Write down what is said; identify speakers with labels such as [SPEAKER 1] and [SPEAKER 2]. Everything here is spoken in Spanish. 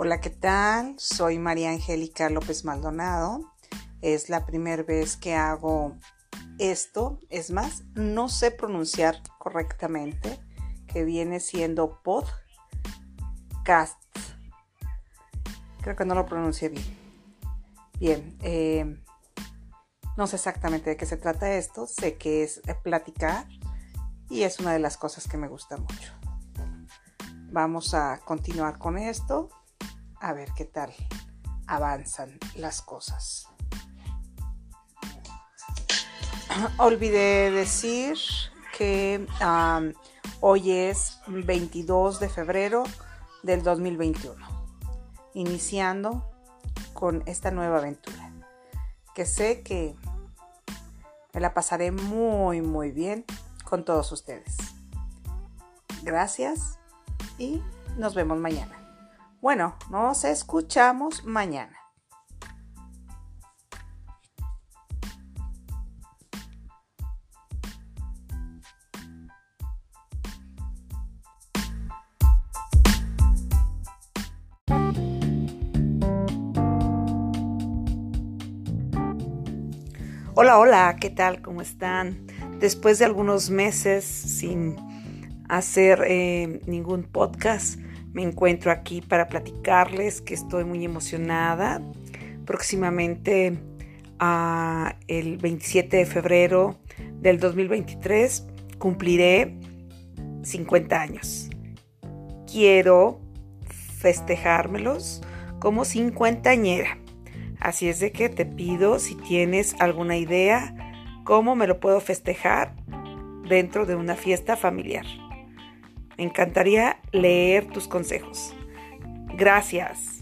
[SPEAKER 1] Hola, ¿qué tal? Soy María Angélica López Maldonado. Es la primera vez que hago esto. Es más, no sé pronunciar correctamente, que viene siendo podcast. Creo que no lo pronuncié bien. Bien, eh, no sé exactamente de qué se trata esto. Sé que es platicar y es una de las cosas que me gusta mucho. Vamos a continuar con esto a ver qué tal avanzan las cosas. Olvidé decir que hoy es 22 de febrero del 2021, iniciando con esta nueva aventura, que sé que me la pasaré muy, muy bien con todos ustedes. Gracias y nos vemos mañana. Bueno, nos escuchamos mañana. Hola, hola, ¿qué tal? ¿Cómo están? Después de algunos meses sin hacer eh, ningún podcast, me encuentro aquí para platicarles que estoy muy emocionada. Próximamente, el 27 de febrero del 2023, cumpliré 50 años. Quiero festejármelos como cincuentañera. Así es de que te pido si tienes alguna idea cómo me lo puedo festejar dentro de una fiesta familiar. Me encantaría leer tus consejos. Gracias.